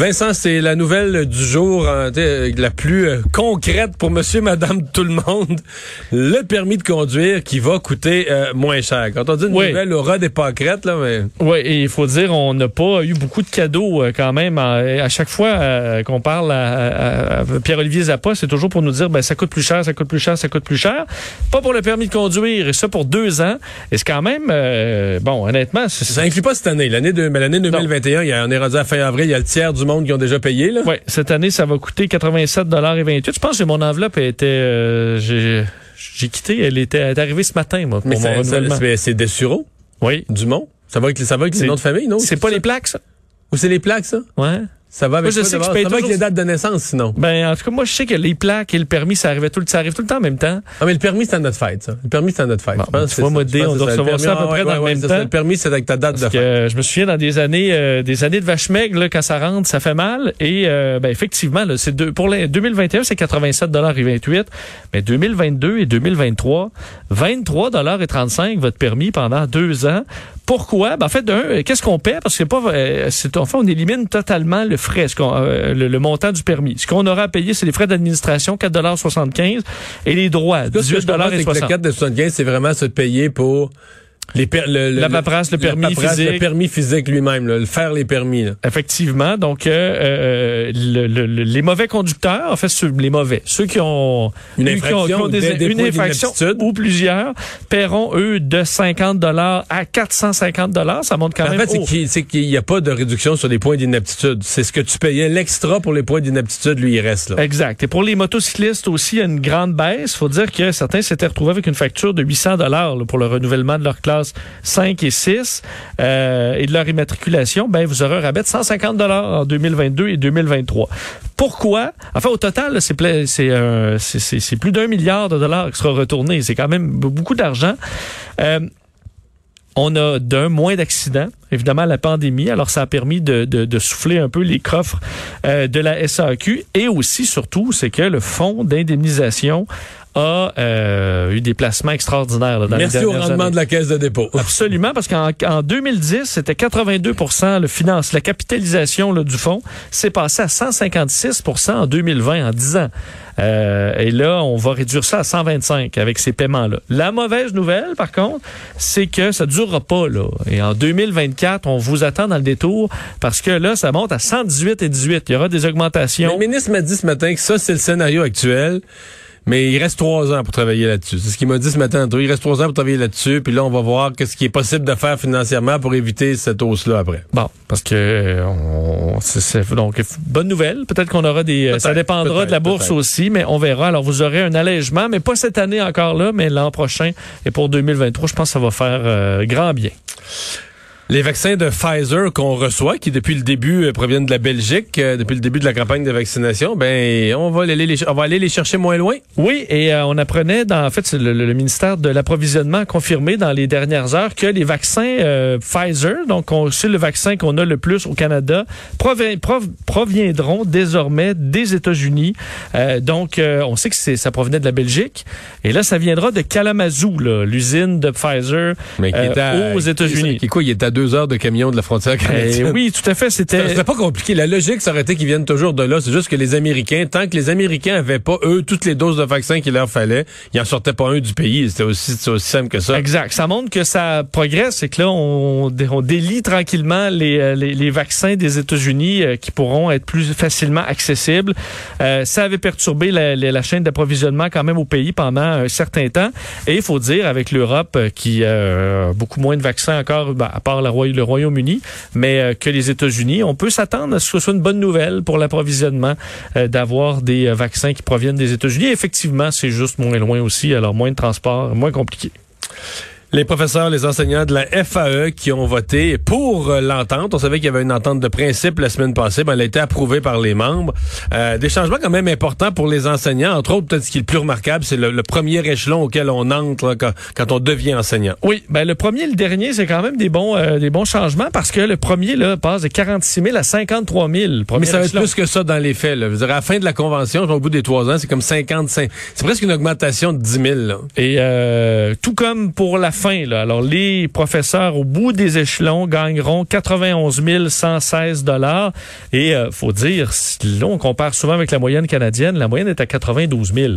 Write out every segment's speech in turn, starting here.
Vincent, c'est la nouvelle du jour, euh, la plus euh, concrète pour monsieur, madame, tout le monde. Le permis de conduire qui va coûter euh, moins cher. Quand on dit une Oui. nouvelle aura des pâquerettes, là, mais... Oui, et il faut dire, on n'a pas eu beaucoup de cadeaux euh, quand même. À, à chaque fois qu'on parle à, à- à Pierre-Olivier Zappa, c'est toujours pour nous dire, ben ça coûte plus cher, ça coûte plus cher, ça coûte plus cher. Pas pour le permis de conduire, et ça pour deux ans. Et c'est quand même, bon, honnêtement, Ça inclut pas cette année. L'année de, mais l'année 2021, il y a, on est rendu à fin avril, il y a le tiers du monde qui ont déjà payé, là. Ouais, cette année, ça va coûter 87,28 Je pense que mon enveloppe était, euh, j'ai j'ai quitté, elle était, elle est arrivée ce matin, moi, pour Mais mon ça- ça- renouvellement. c'est c'est des sureaux, oui. Dumont. Ça va avec, les- ça va avec les noms de famille, non? C'est pas les plaques, ça? Ou c'est les plaques, ça? Ouais. Ça va avec Moi, je sais que je paye Ça va avec toujours- les dates de naissance, sinon? Ben, en tout cas, moi, je sais que les plaques et le permis, ça arrivait tout le, ça arrive tout le temps en même temps. Ah, mais le permis, c'est à notre fête, ça. Le permis, c'est à notre fête. Bon, Je pense tu vois, moi, on doit recevoir ça à peu près ouais, dans le même ça. temps. Le permis, c'est avec ta date de Parce fête. que je me souviens dans des années, euh, des années de vache maigre, là, quand ça rentre, ça fait mal. Et euh, ben, effectivement, là, c'est deux, pour les 2021, c'est 87,28 Mais 2022 et 2023, 23,35 votre permis pendant deux ans. Pourquoi? Ben, en fait, d'un, euh, qu'est-ce qu'on paie? Parce que pas, euh, c'est, en fait, on élimine totalement le frais, ce qu'on, euh, le, le montant du permis. Ce qu'on aura à payer, c'est les frais d'administration, 4,75 et les droits, Là, ce que je comprends, c'est que le 18,60 4 de 75, c'est vraiment se payer pour les per- le, le- La paperasse, le permis paperasse, physique. Le permis physique lui-même, le faire les permis. Là. Effectivement. Donc, euh, euh, le- le- le- les mauvais conducteurs, en fait, ceux- les mauvais, ceux qui ont Une eu- qui ont- qui infraction ont des- une infraction ou plusieurs, paieront, eux, de 50 dollars à 450 dollars. Ça monte quand En même fait, c'est haut. qu'il c'est qu'il n'y a pas de réduction sur les points d'inaptitude. C'est ce que tu payais. L'extra pour les points d'inaptitude, lui, il reste là. Exact. Et pour les motocyclistes aussi, il y a une grande baisse. faut dire que certains s'étaient retrouvés avec une facture de 800 dollars pour le renouvellement de leur classe 5 et 6 euh, et de leur immatriculation. Ben, vous aurez un rabais de 150 dollars en 2022 et 2023. Pourquoi? Enfin, au total, euh, c'est- plus d'un milliard de dollars qui sera retourné. C'est quand même beaucoup d'argent. Euh, on a d'un moins d'accidents, évidemment la pandémie, alors ça a permis de, souffler un peu les coffres de la SAQ et aussi surtout c'est que le fonds d'indemnisation a euh, eu des placements extraordinaires là, dans Merci les au dernières rendement années. de la caisse de dépôt. Absolument, parce qu'en en 2010, c'était 82% le finance, la capitalisation là, du fonds. C'est passé à 156% en 2020, en 10 ans. Euh, et là, on va réduire ça à 125 avec ces paiements-là. La mauvaise nouvelle, par contre, c'est que ça ne durera pas. Là. Et en 2024, on vous attend dans le détour parce que là, ça monte à 118 et 18. Il y aura des augmentations. Le ministre m'a dit ce matin que ça, c'est le scénario actuel. Mais il reste trois ans pour travailler là-dessus. C'est ce qu'il m'a dit ce matin. Il reste trois ans pour travailler là-dessus. Puis là, on va voir qu'est-ce qui est possible de faire financièrement pour éviter cette hausse-là après. Bon, parce que euh, on, donc bonne nouvelle. Peut-être qu'on aura des. euh, Ça dépendra de la bourse aussi, mais on verra. Alors vous aurez un allègement, mais pas cette année encore là, mais l'an prochain et pour 2023, je pense que ça va faire euh, grand bien. Les vaccins de Pfizer qu'on reçoit, qui depuis le début euh, proviennent de la Belgique, euh, depuis le début de la campagne de vaccination, ben on va aller les, on va aller les chercher moins loin. Oui, et euh, on apprenait, dans, en fait, le, le ministère de l'approvisionnement a confirmé dans les dernières heures que les vaccins Pfizer, donc on- c'est le vaccin qu'on a le plus au Canada, provi- prov- proviendront désormais des États-Unis. Donc, on sait que ça provenait de la Belgique, et là, ça viendra de Kalamazoo, l'usine de Pfizer Mais qui est à- aux États-Unis. Qui, quoi, il est à deux heures de camion de la frontière Eh canadienne. oui, tout à fait. C'était serait pas compliqué. La logique, ça aurait été qu'ils viennent toujours de là. C'est juste que les Américains, tant que les Américains avaient pas, eux, toutes les doses de vaccin qu'il leur fallait, ils en sortaient pas un du pays. C'était aussi, simple que ça. Exact. Ça montre que ça progresse. C'est que là, on, dé- on délie tranquillement les, euh, les, les vaccins des États-Unis euh, qui pourront être plus facilement accessibles. Euh, ça avait perturbé la, la- la chaîne d'approvisionnement quand même au pays pendant un certain temps. Et il faut dire, avec l'Europe qui euh, a beaucoup moins de vaccins encore, ben, à part le, Le Royaume-Uni, mais euh, que les États-Unis, on peut s'attendre à ce que ce soit une bonne nouvelle pour l'approvisionnement euh, d'avoir des euh, vaccins qui proviennent des États-Unis. Effectivement, c'est juste moins loin aussi, alors moins de transport, moins compliqué. Les professeurs, les enseignants de la FAE qui ont voté pour euh, l'entente. On savait qu'il y avait une entente de principe la semaine passée. Ben, elle a été approuvée par les membres. Euh, des changements quand même importants pour les enseignants. Entre autres, peut-être ce qui est le plus remarquable, c'est le, premier échelon auquel on entre quand, on devient enseignant. Oui, ben le premier et le dernier, c'est quand même des bons euh, des bons changements parce que le premier là, passe de 46 000 à 53 000. Mais ça va être plus que ça dans les faits. Là. à la fin de la convention, au bout des trois ans, c'est comme 55. C'est presque une augmentation de 10 000. Là. Et tout comme pour la fin. Alors, les professeurs au bout des échelons gagneront 91 116 dollars. Et euh, faut dire, là, on compare souvent avec la moyenne canadienne. La moyenne est à 92 000.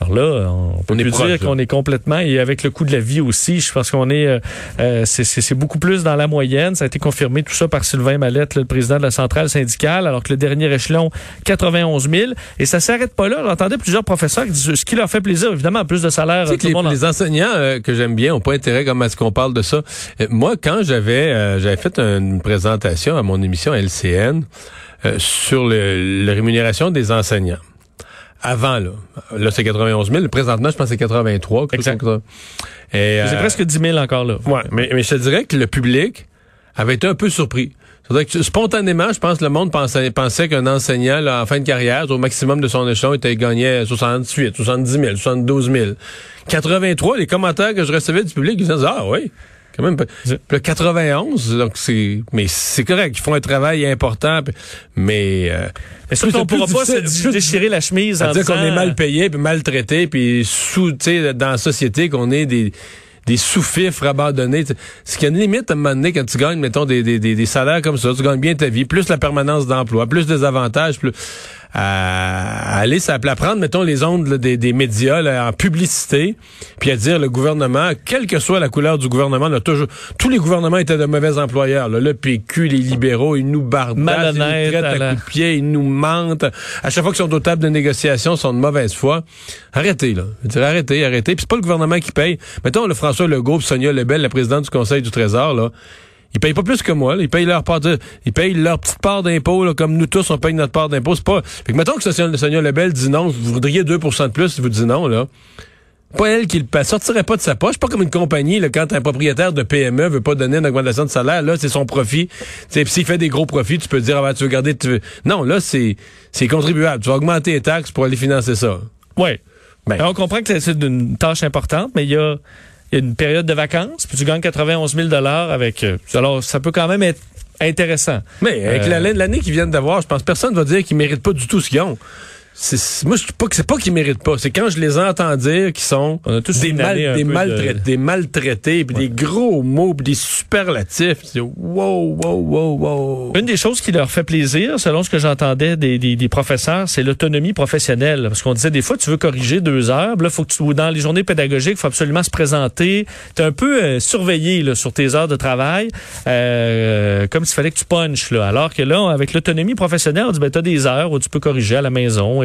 Alors là, on peut dire qu'on est complètement et avec le coût de la vie aussi, je pense qu'on est, euh, euh, c'est beaucoup plus dans la moyenne. Ça a été confirmé tout ça par Sylvain Mallette, le président de la centrale syndicale, alors que le dernier échelon 91 000 et ça s'arrête pas là. J'entendais plusieurs professeurs qui disent ce qui leur fait plaisir, évidemment, plus de salaire. Tu sais les, enseignants euh, que j'aime bien ont pas intérêt comme à ce qu'on parle de ça. moi, quand j'avais j'avais fait une présentation à mon émission LCN sur le, la rémunération des enseignants avant, là. Là, c'est 91 000. Présentement, je pense que c'est 83. Exact. c'est euh, presque 10 000 encore là. Ouais, mais, mais je te dirais que le public avait été un peu surpris. Que, spontanément, je pense que le monde pensait, pensait qu'un enseignant, là, en fin de carrière, au maximum de son échelon, était gagné 68, 70 000, 72 000. 83, les commentaires que je recevais du public, ils disaient, ah oui, quand même. Le 91, donc c'est, mais c'est correct. Ils font un travail important, mais. Euh, mais surtout, on pourra pas se déchirer la chemise en dire qu'on est mal payé, puis maltraité, puis sous, tu sais, dans la société qu'on est des des sous-fifres abandonnés. Ce qui a une limite à un moment donné quand tu gagnes, mettons, des, des, des, salaires comme ça, tu gagnes bien ta vie, plus la permanence d'emploi, plus des avantages, plus à aller à prendre, mettons, les ondes des, des, médias là, en publicité, puis à dire le gouvernement, quelle que soit la couleur du gouvernement, là, toujours, tous les gouvernements étaient de mauvais employeurs. Là. Le PQ, les libéraux, ils nous bardent, ils nous traitent à, coups de pied, ils nous mentent. À chaque fois qu'ils sont aux tables de négociation, ils sont de mauvaise foi. Arrêtez, là. Je dire, arrêtez, arrêtez. Puis c'est pas le gouvernement qui paye. Mettons, le François Legault, Sonia Lebel, la présidente du Conseil du Trésor, là, ils payent pas plus que moi. Ils payent leur part ils payent leur petite part d'impôt, comme nous tous, on paye notre part d'impôt. C'est pas. Fait que mettons que Sonia Lebel dit non, vous voudriez 2% de plus vous dites non, là. Pas elle qui le sortirait pas de sa poche. Pas comme une compagnie, là, quand un propriétaire de PME veut pas donner une augmentation de salaire, là, c'est son profit. S'il fait des gros profits, tu peux dire, ah, ben, tu veux garder, tu veux... Non, là, c'est, c'est contribuable. Tu vas augmenter les taxes pour aller financer ça. Oui. Ben. on comprend que c'est une tâche importante, mais il y a une période de vacances, puis tu gagnes 91 000 avec. Euh, alors, ça peut quand même être intéressant. Mais avec euh, l'année qu'ils viennent d'avoir, je pense que personne ne va dire qu'ils méritent pas du tout ce qu'ils ont moi, je pas que c'est pas qu'ils méritent pas. C'est quand je les entends dire qu'ils sont des, des, maltraités, des maltraités, puis des gros mots, puis des superlatifs. wow, wow, wow, wow. Une des choses qui leur fait plaisir, selon ce que j'entendais des, des, des, professeurs, c'est l'autonomie professionnelle. Parce qu'on disait des fois, tu veux corriger deux heures, là, faut que tu, dans les journées pédagogiques, faut absolument se présenter. Tu es un peu euh, surveillé là, sur tes heures de travail, euh, comme s'il fallait que tu punches. Là. Alors que là, avec l'autonomie professionnelle, on dit ben, tu as des heures où tu peux corriger à la maison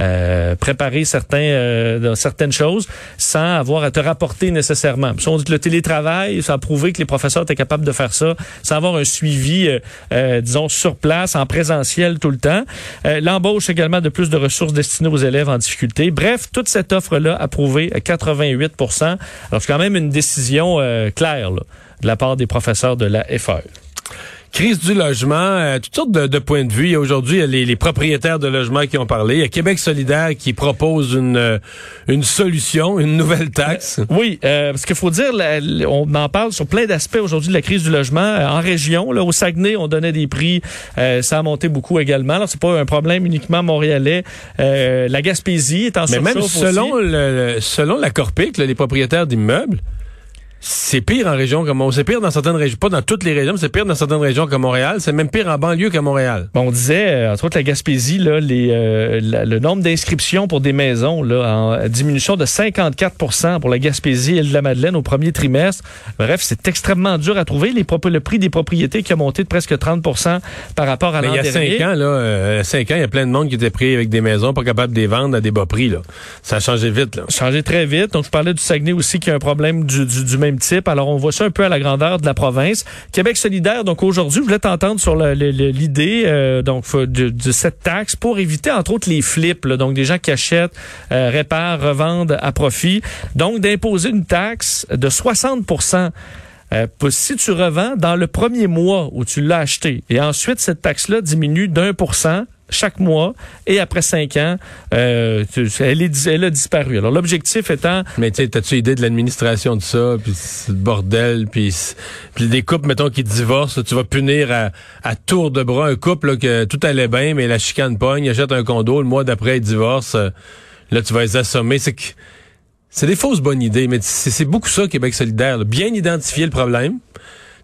euh, préparer certains, euh, certaines choses sans avoir à te rapporter nécessairement. Puis on dit que le télétravail, ça a prouvé que les professeurs étaient capables de faire ça sans avoir un suivi, euh, disons, sur place, en présentiel tout le temps. L'embauche également de plus de ressources destinées aux élèves en difficulté. Bref, toute cette offre-là approuvée à 88 Alors, c'est quand même une décision claire de la part des professeurs de la FAE. Crise du logement, euh, toutes sortes de, points de vue. Aujourd'hui, il y a les, propriétaires de logements qui ont parlé. Il y a Québec solidaire qui propose une, euh, une solution, une nouvelle taxe. Euh, oui, parce qu'il faut dire, on en parle sur plein d'aspects aujourd'hui de la crise du logement. En région, là, au Saguenay, on donnait des prix. ça a monté beaucoup également. Alors, c'est pas un problème uniquement montréalais. la Gaspésie est en Mais même selon, le, selon la Corpic, les propriétaires d'immeubles, c'est pire en région comme c'est pire dans certaines régions, pas dans toutes les régions, mais c'est pire dans certaines régions comme Montréal, c'est même pire en banlieue qu'à Montréal. Bon, on disait euh, entre autres la Gaspésie là, les, euh, le nombre d'inscriptions pour des maisons là en diminution de 54% pour la Gaspésie et de la Madeleine au premier trimestre. Bref, c'est extrêmement dur à trouver les le prix des propriétés qui a monté de presque 30% par rapport à l'an dernier. Il y a cinq ans là, euh, cinq ans, il y a plein de monde qui était pris avec des maisons pas capables de les vendre à des bas prix là. Ça a changé vite là. Changé très vite. Donc je parlais du Saguenay aussi qui a un problème du, du, du même Alors, on voit ça un peu à la grandeur de la province. Québec solidaire, donc aujourd'hui, je voulais t'entendre sur l'idée euh, donc de, cette taxe pour éviter, entre autres, les flips. donc, des gens qui achètent, euh, réparent, revendent à profit. Donc, d'imposer une taxe de 60% euh, si tu revends dans le premier mois où tu l'as acheté et ensuite cette taxe-là diminue d'un pour cent chaque mois et après cinq ans, euh, elle, est, elle a disparu. Alors l'objectif étant... Mais tu as-tu idée de l'administration de ça, puis le bordel, puis, des couples, mettons, qui divorcent, tu vas punir à, à tour de bras un couple là, que tout allait bien, mais la chicane pogne, achète un condo, le mois d'après, il divorce. Euh, là, tu vas les assommer. C'est que c'est des fausses bonnes idées, mais c'est beaucoup ça, Québec solidaire. Bien identifier le problème.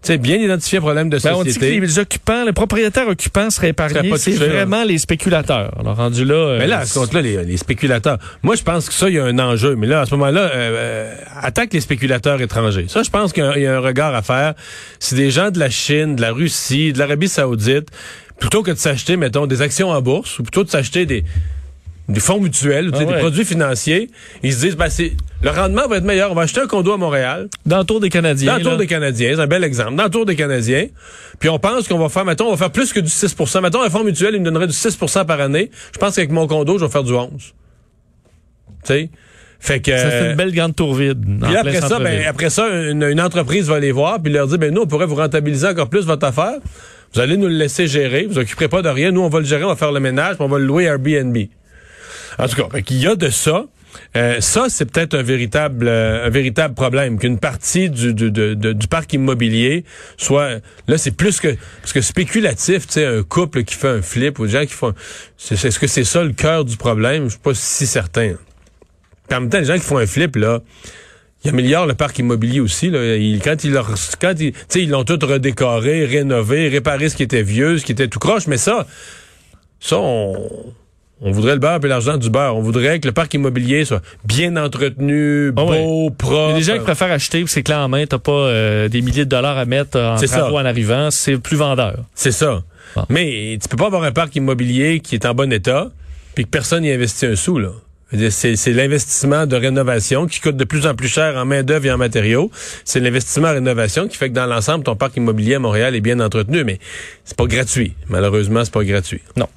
Sais, bien identifier le problème de société. Ben, on dit que les occupants, les propriétaires occupants seraient épargnés. C'est vraiment les spéculateurs. Alors, rendu là. Euh, mais là, à ce compte-là, les, spéculateurs. Moi, je pense que ça, il y a un enjeu. Mais là, à ce moment-là, euh, euh, attaque les spéculateurs étrangers. Ça, je pense qu'il y, a un regard à faire. Si des gens de la Chine, de la Russie, de l'Arabie Saoudite, plutôt que de s'acheter, mettons, des actions en bourse, ou plutôt de s'acheter des des fonds mutuels, ah des produits financiers, ils se disent, ben, c'est, le rendement va être meilleur. On va acheter un condo à Montréal. Dans le tour des Canadiens. Dans le tour des Canadiens, c'est un bel exemple. Dans le tour des Canadiens. Puis on pense qu'on va faire, mettons, on va faire plus que du 6% Mettons, un fonds mutuel, il me donnerait du 6% par année. Je pense qu'avec mon condo, je vais faire du 11. Tu sais? Fait que. Ça fait une belle grande tour vide. Puis après ça, ben, après ça, une, entreprise va les voir puis leur dire, ben, nous, on pourrait vous rentabiliser encore plus votre affaire. Vous allez nous le laisser gérer. Vous occuperez pas de rien. Nous, on va le gérer, on va faire le ménage, puis on va le louer Airbnb. En tout cas, il y a de ça. Euh, ça, c'est peut-être un véritable, euh, un véritable problème qu'une partie du, du, du, parc immobilier soit là, c'est plus que parce que spéculatif, tu sais, un couple qui fait un flip ou des gens qui font, c'est, est-ce que c'est ça le cœur du problème? Je suis pas si certain. en même temps, les gens qui font un flip là. Ils améliorent le parc immobilier aussi. Là. quand ils leur, quand ils, ils l'ont tout redécoré, rénové, réparé ce qui était vieux, ce qui était tout croche, mais ça, ça, on, on voudrait le beurre et l'argent du beurre. On voudrait que le parc immobilier soit bien entretenu, ah beau, propre. Il y a des gens qui préfèrent acheter c'est clé en main, t'as pas euh, des milliers de dollars à mettre en travaux en arrivant, c'est plus vendeur. C'est ça. Mais tu peux pas avoir un parc immobilier qui est en bon état puis que personne n'y investit un sou là. C'est l'investissement de rénovation qui coûte de plus en plus cher en main-d'œuvre et en matériaux. C'est l'investissement en rénovation qui fait que dans l'ensemble, ton parc immobilier à Montréal est bien entretenu, mais c'est pas gratuit. Malheureusement, c'est pas gratuit. Non.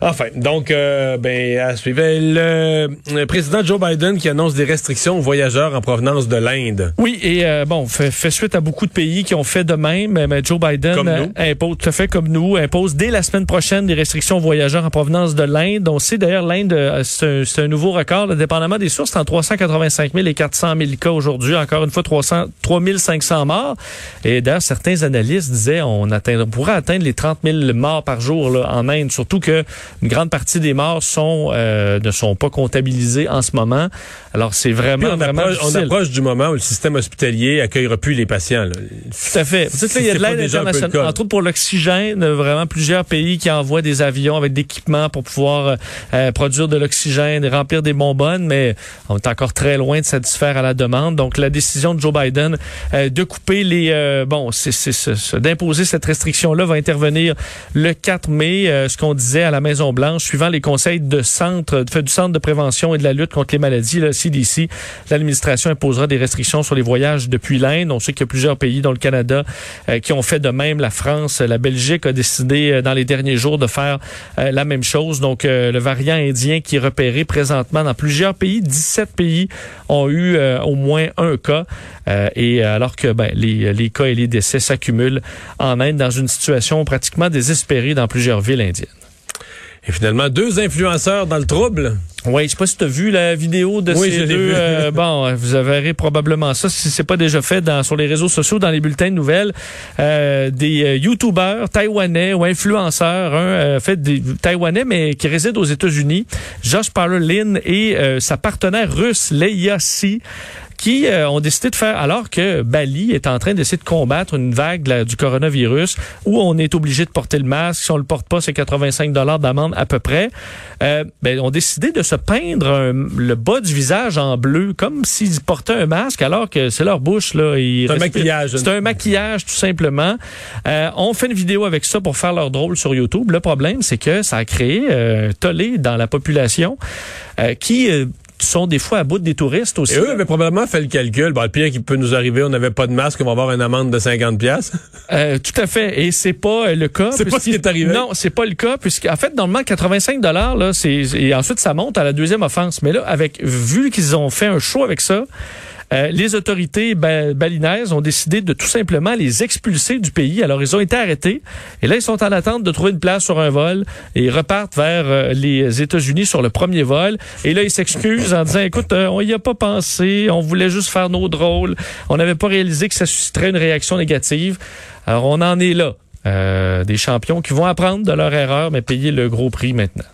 Enfin, donc, euh, ben, à suivre. Le, président Joe Biden qui annonce des restrictions aux voyageurs en provenance de l'Inde. Oui, et euh, bon, fait, fait, suite à beaucoup de pays qui ont fait de même. Mais Joe Biden euh, impose, tout à fait comme nous, impose dès la semaine prochaine des restrictions aux voyageurs en provenance de l'Inde. On sait d'ailleurs l'Inde, euh, c'est un, nouveau record, là, dépendamment des sources, en 385 000 et 400 000 cas aujourd'hui. Encore une fois, 300, 3500 morts. Et d'ailleurs, certains analystes disaient on, atteindre, on pourrait atteindre les 30 000 morts par jour là, en Inde, surtout que une grande partie des morts sont euh, ne sont pas comptabilisées en ce moment. Alors c'est vraiment on vraiment approche, on approche du moment où le système hospitalier accueillera plus les patients. Là. Tout à fait. Vous il y a de l'aide internationale, entre autres pour l'oxygène, vraiment plusieurs pays qui envoient des avions avec d'équipements pour pouvoir euh, produire de l'oxygène et remplir des bonbonnes, mais on est encore très loin de satisfaire à la demande. Donc la décision de Joe Biden euh, de couper les bon, c'est d'imposer cette restriction là va intervenir le 4 mai. ce qu'on disait à la Maison-Blanche, suivant les conseils du Centre de prévention et de la lutte contre les maladies, le CDC, l'administration imposera des restrictions sur les voyages depuis l'Inde. On sait qu'il y a plusieurs pays, dont le Canada, euh, qui ont fait de même. La France, la Belgique a décidé euh, dans les derniers jours de faire euh, la même chose. Donc, le variant indien qui est repéré présentement dans plusieurs pays, 17 pays ont eu au moins un cas. et alors que ben, les, les cas et les décès s'accumulent en Inde dans une situation pratiquement désespérée dans plusieurs villes indiennes. Et finalement, deux influenceurs dans le trouble. Oui, je sais pas si tu as vu la vidéo de ces deux. Euh, bon, vous verrez probablement ça si c'est pas déjà fait dans sur les réseaux sociaux, dans les bulletins de nouvelles. Euh, des euh, YouTubers taïwanais ou influenceurs, un fait des taïwanais mais qui réside aux États-Unis, Josh Parler Lin et sa partenaire russe Leia Si qui euh, ont décidé de faire, alors que Bali est en train d'essayer de combattre une vague du coronavirus où on est obligé de porter le masque. Si on le porte pas, c'est 85 dollars d'amende à peu près. Euh, ben, ont décidé de se peindre le bas du visage en bleu, comme s'ils portaient un masque, alors que c'est leur bouche. là. C'est un maquillage. C'est un maquillage, tout simplement. Euh, on fait une vidéo avec ça pour faire leur drôle sur YouTube. Le problème, c'est que ça a créé euh, tollé dans la population euh, qui qui sont des fois à bout des touristes aussi. Et eux avaient probablement fait le calcul. Bon, le pire qui peut nous arriver, on n'avait pas de masque, on va avoir une amende de 50 pièces. Euh, tout à fait. Et c'est pas euh, le cas. C'est pas ce qui est arrivé. Non, c'est pas le cas, puisqu'en fait, normalement, 85 dollars, là, c'est, et ensuite, ça monte à la deuxième offense. Mais là, avec, vu qu'ils ont fait un show avec ça, euh, les autorités balinaises ont décidé de tout simplement les expulser du pays. Alors, ils ont été arrêtés. Et là, ils sont en attente de trouver une place sur un vol. Et ils repartent vers euh, les États-Unis sur le premier vol. Et là, ils s'excusent en disant, écoute, euh, on y a pas pensé. On voulait juste faire nos drôles. On n'avait pas réalisé que ça susciterait une réaction négative. Alors, on en est là. des champions qui vont apprendre de leur erreur, mais payer le gros prix maintenant.